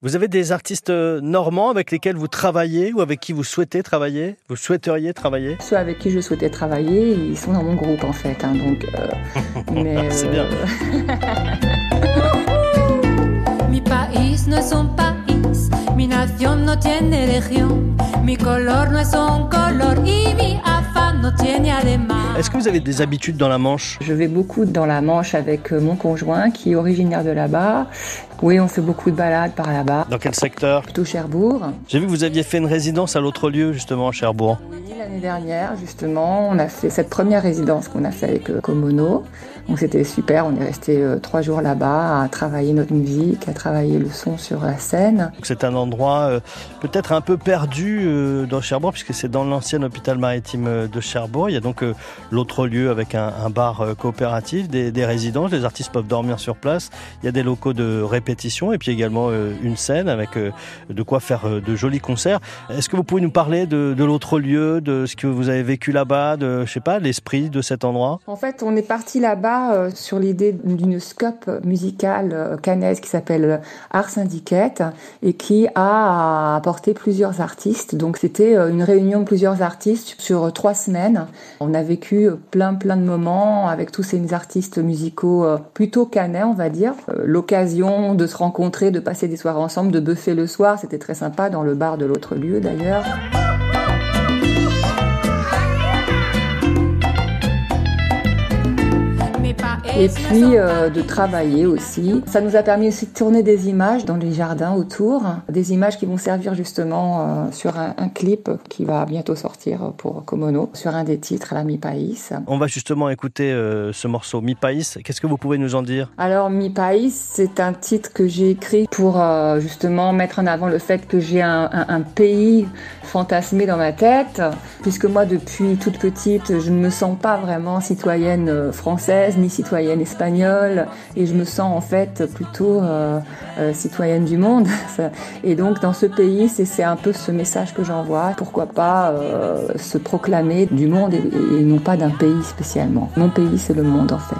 Vous avez des artistes euh, normands avec lesquels vous travaillez ou avec qui vous souhaitez travailler Vous souhaiteriez travailler? Ceux avec qui je souhaitais travailler, ils sont dans mon groupe en fait. Hein, donc, euh, mais C'est bien. no tiene región, mi color no es un color y mi afán no tiene además. Est-ce que vous avez des habitudes dans la Manche? Je vais beaucoup dans la Manche avec mon conjoint qui est originaire de là-bas oui, on fait beaucoup de balades par là-bas. Dans quel secteur? Plutôt Cherbourg. J'ai vu que vous aviez fait une résidence à l'autre lieu, justement, à Cherbourg. L'année dernière, justement, on a fait cette première résidence qu'on a fait avec euh, Komono. Donc c'était super, on est resté euh, trois jours là-bas à travailler notre musique, à travailler le son sur la scène. C'est un endroit euh, peut-être un peu perdu dans Cherbourg, puisque c'est dans l'ancien hôpital maritime de Cherbourg. Il y a donc l'autre lieu avec un, bar coopératif, des, résidences, les artistes peuvent dormir sur place. Il y a des locaux de répétition et puis également une scène avec de quoi faire de jolis concerts. Est-ce que vous pouvez nous parler de, l'autre lieu, ce que vous avez vécu là-bas, de je sais pas l'esprit de cet endroit? En fait, on est parti là-bas sur l'idée d'une scope musicale canaise qui s'appelle Art Syndicate et qui a apporté plusieurs artistes. Donc c'était une réunion de plusieurs artistes sur trois semaines. On a vécu plein plein de moments avec tous ces artistes musicaux plutôt canais, on va dire. L'occasion de se rencontrer, de passer des soirées ensemble, de buffer le soir. C'était très sympa dans le bar de l'autre lieu d'ailleurs. Et puis euh, de travailler aussi. Ça nous a permis aussi de tourner des images dans les jardins autour, des images qui vont servir justement euh, sur un, clip qui va bientôt sortir pour Komono, sur un des titres, la Mi País. On va justement écouter euh, ce morceau Mi País. Qu'est-ce que vous pouvez nous en dire? Alors Mi País, c'est un titre que j'ai écrit pour justement mettre en avant le fait que j'ai un, un pays fantasmé dans ma tête, puisque moi depuis toute petite, je ne me sens pas vraiment citoyenne française ni citoyenne citoyenne espagnole et je me sens en fait plutôt euh, euh, citoyenne du monde. Et donc dans ce pays, c'est un peu ce message que j'envoie. Pourquoi pas euh, se proclamer du monde et, non pas d'un pays spécialement. Mon pays, c'est le monde en fait.